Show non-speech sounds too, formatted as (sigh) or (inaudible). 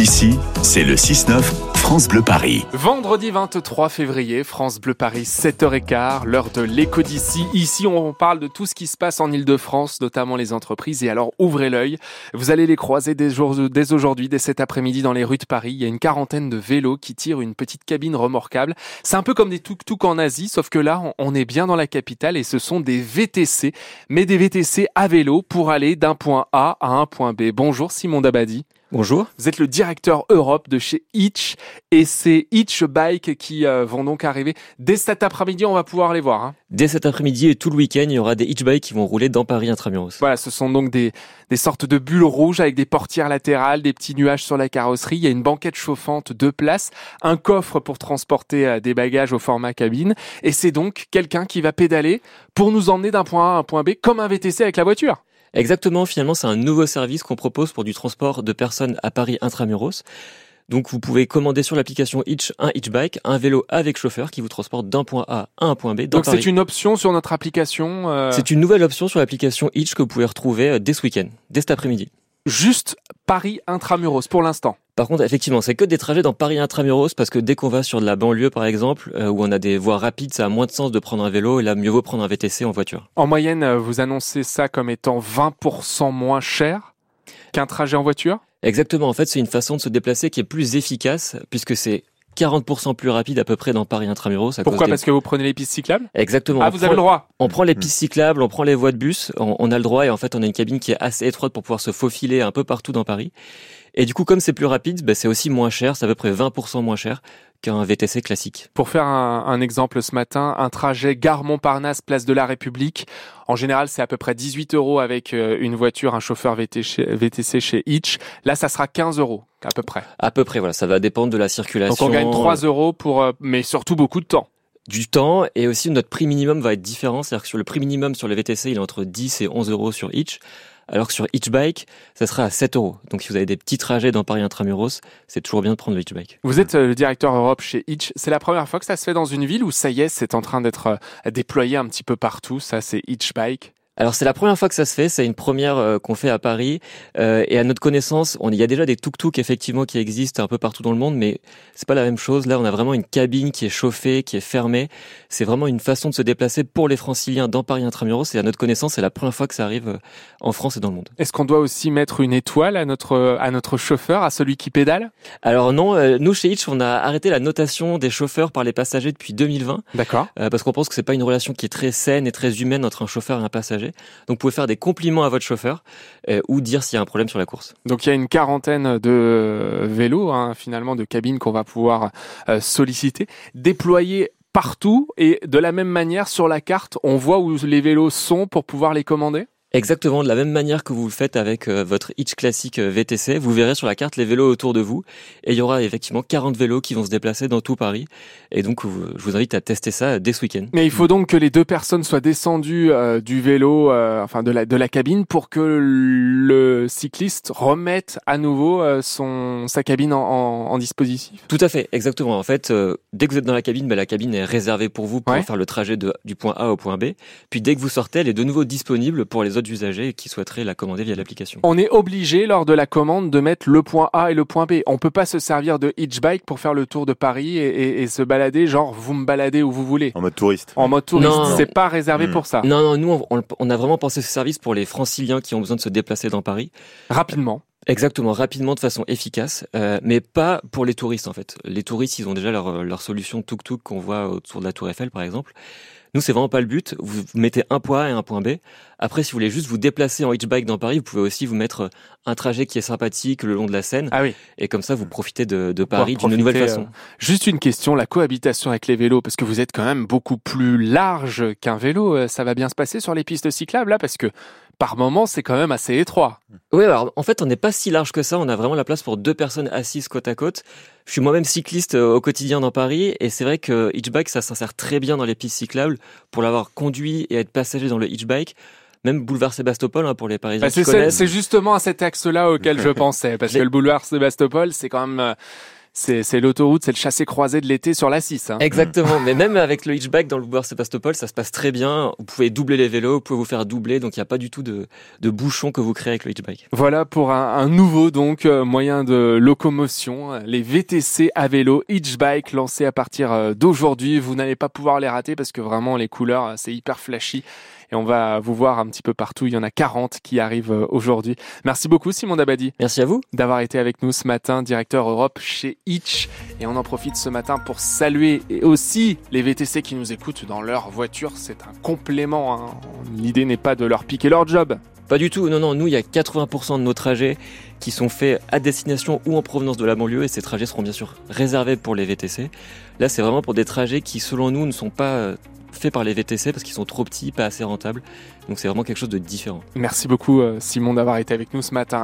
Ici, c'est le 6-9 France Bleu Paris. Vendredi 23 février, France Bleu Paris, 7h15, l'heure de l'éco d'ici. Ici, on parle de tout ce qui se passe en Ile-de-France, notamment les entreprises. Et alors, ouvrez l'œil. Vous allez les croiser dès, dès aujourd'hui, dès cet après-midi dans les rues de Paris. Il y a une quarantaine de vélos qui tirent une petite cabine remorquable. C'est un peu comme des tuk-tuk en Asie, sauf que là, on est bien dans la capitale et ce sont des VTC, mais des VTC à vélo pour aller d'un point A à un point B. Bonjour Simon Dabadi. Bonjour. Vous êtes le directeur Europe de chez Hitch et c'est Hitch Bike qui euh, vont donc arriver. Dès cet après-midi, on va pouvoir les voir. Hein. Dès cet après-midi et tout le week-end, il y aura des Hitch Bikes qui vont rouler dans Paris intramuros. Voilà, ce sont donc des, des sortes de bulles rouges avec des portières latérales, des petits nuages sur la carrosserie. Il y a une banquette chauffante, deux places, un coffre pour transporter euh, des bagages au format cabine. Et c'est donc quelqu'un qui va pédaler pour nous emmener d'un point A à un point B comme un VTC avec la voiture. Exactement, finalement, c'est un nouveau service qu'on propose pour du transport de personnes à Paris intramuros. Donc vous pouvez commander sur l'application Hitch un Hitchbike, un vélo avec chauffeur qui vous transporte d'un point A à un point B. Donc c'est une option sur notre application euh C'est une nouvelle option sur l'application Hitch que vous pouvez retrouver euh, dès ce week-end, dès cet après-midi. Juste Paris intramuros pour l'instant. Par contre, effectivement, c'est que des trajets dans Paris intramuros parce que dès qu'on va sur de la banlieue, par exemple, euh, où on a des voies rapides, ça a moins de sens de prendre un vélo et là, mieux vaut prendre un VTC en voiture. En moyenne, euh, vous annoncez ça comme étant 20% moins cher qu'un trajet en voiture? Exactement. En fait, c'est une façon de se déplacer qui est plus efficace puisque c'est 40% plus rapide à peu près dans Paris intramuros. Pourquoi? Parce que vous prenez les pistes cyclables? Exactement. Ah, vous avez le droit On prend les pistes cyclables, on prend les voies de bus, on, on, a le droit et en fait on a une cabine qui est assez étroite pour pouvoir se faufiler un peu partout dans Paris. Et du coup, comme c'est plus rapide, bah, c'est aussi moins cher, c'est à peu près 20% moins cher qu'un VTC classique. Pour faire un, un, exemple ce matin, un trajet gare Montparnasse, place de la République, en général c'est à peu près 18 euros avec euh, une voiture, un chauffeur VTC chez Hitch. Là, ça sera 15 euros à peu près. À peu près, voilà, ça va dépendre de la circulation. Donc on gagne 3 euros pour, euh, mais surtout beaucoup de temps du temps et aussi notre prix minimum va être différent. C'est-à-dire que sur le prix minimum sur le VTC, il est entre 10 et 11 euros sur Hitch alors que sur Hitchbike, ça sera à 7 euros. Donc si vous avez des petits trajets dans Paris Intramuros, c'est toujours bien de prendre le Hitchbike. Vous êtes euh, le directeur Europe chez Hitch. C'est la première fois que ça se fait dans une ville où ça y est, c'est en train d'être euh, déployé un petit peu partout? Ça, c'est Hitchbike? Alors c'est la première fois que ça se fait, c'est une première euh, qu'on fait à Paris euh, et à notre connaissance, on, il y a déjà des tuk-tuk effectivement qui existent un peu partout dans le monde, mais c'est pas la même chose. Là, on a vraiment une cabine qui est chauffée, qui est fermée. C'est vraiment une façon de se déplacer pour les Franciliens dans Paris intramuros. Et à notre connaissance, c'est la première fois que ça arrive euh, en France et dans le monde. Est-ce qu'on doit aussi mettre une étoile à notre à notre chauffeur, à celui qui pédale? Alors non, euh, nous chez Hitch, on a arrêté la notation des chauffeurs par les passagers depuis 2020. D'accord. Euh, parce qu'on pense que c'est pas une relation qui est très saine et très humaine entre un chauffeur et un passager. Donc vous pouvez faire des compliments à votre chauffeur euh, ou dire s'il y a un problème sur la course. Donc il y a une quarantaine de vélos, hein, finalement, de cabines qu'on va pouvoir euh, solliciter, déployer partout. Et de la même manière sur la carte, on voit où les vélos sont pour pouvoir les commander? Exactement, de la même manière que vous le faites avec euh, votre Hitch classique euh, VTC, vous verrez sur la carte les vélos autour de vous et il y aura effectivement 40 vélos qui vont se déplacer dans tout Paris et donc je vous invite à tester ça dès ce week-end. Mais il faut donc que les deux personnes soient descendues euh, du vélo, euh, enfin de la de la cabine pour que le cycliste remette à nouveau euh, son sa cabine en, en, en, dispositif. Tout à fait, exactement. En fait, dès que vous êtes dans la cabine, ben, la cabine est réservée pour vous pour ouais. faire le trajet de, du point A au point B. Puis dès que vous sortez, elle est de nouveau disponible pour les autres usagers qui souhaiteraient la commander via l'application. On est obligé lors de la commande de mettre le point A et le point B. On peut pas se servir de Hitchbike pour faire le tour de Paris et, et, et, se balader, genre vous me baladez où vous voulez. En mode touriste. En mode touriste, c'est pas réservé mmh. pour ça. Non, non, nous on, on, a vraiment pensé ce service pour les franciliens qui ont besoin de se déplacer dans Paris. Rapidement. Exactement, rapidement, de façon efficace, euh, mais pas pour les touristes en fait. Les touristes, ils ont déjà leur, leur solution tuk-tuk qu'on voit autour de la Tour Eiffel par exemple. Nous, c'est vraiment pas le but. Vous mettez un point A et un point B. Après, si vous voulez juste vous déplacer en hitchbike dans Paris, vous pouvez aussi vous mettre un trajet qui est sympathique le long de la Seine. Ah oui. Et comme ça, vous profitez de, de Paris d'une nouvelle façon. Euh, juste une question, la cohabitation avec les vélos, parce que vous êtes quand même beaucoup plus large qu'un vélo. Euh, ça va bien se passer sur les pistes cyclables là, parce que par moment, c'est quand même assez étroit. Oui, alors en fait, on n'est pas si large que ça. On a vraiment la place pour deux personnes assises côte à côte. Je suis moi-même cycliste euh, au quotidien dans Paris et c'est vrai que hitchbike, ça s'insère très bien dans les pistes cyclables pour l'avoir conduit et être passager dans le hitchbike même boulevard Sébastopol hein, pour les Parisiens. Bah c'est justement à cet axe-là auquel je (laughs) pensais, parce que le boulevard Sébastopol, c'est quand même C'est l'autoroute, c'est le chassé-croisé de l'été sur la 6. Hein. Exactement, (laughs) mais même avec le hitchbike dans le Boulevard Sébastopol, ça se passe très bien. Vous pouvez doubler les vélos, vous pouvez vous faire doubler, donc il n'y a pas du tout de, de bouchon que vous créez avec le hitchbike. Voilà pour un, un nouveau donc euh, moyen de locomotion, les VTC à vélo hitchbike lancés à partir euh, d'aujourd'hui. Vous n'allez pas pouvoir les rater parce que vraiment les couleurs, c'est hyper flashy et on va vous voir un petit peu partout. Il y en a 40 qui arrivent euh, aujourd'hui. Merci beaucoup Simon Dabadi. Merci à vous d'avoir été avec nous ce matin, directeur Europe chez Hitch. Et on en profite ce matin pour saluer aussi les VTC qui nous écoutent dans leur voiture. C'est un complément. Hein. L'idée n'est pas de leur piquer leur job. Pas du tout, non, non, nous, il y a 80% de nos trajets qui sont faits à destination ou en provenance de la banlieue, et ces trajets seront bien sûr réservés pour les VTC. Là, c'est vraiment pour des trajets qui, selon nous, ne sont pas euh, faits par les VTC parce qu'ils sont trop petits, pas assez rentables. Donc c'est vraiment quelque chose de différent. Merci beaucoup, euh, Simon, d'avoir été avec nous ce matin.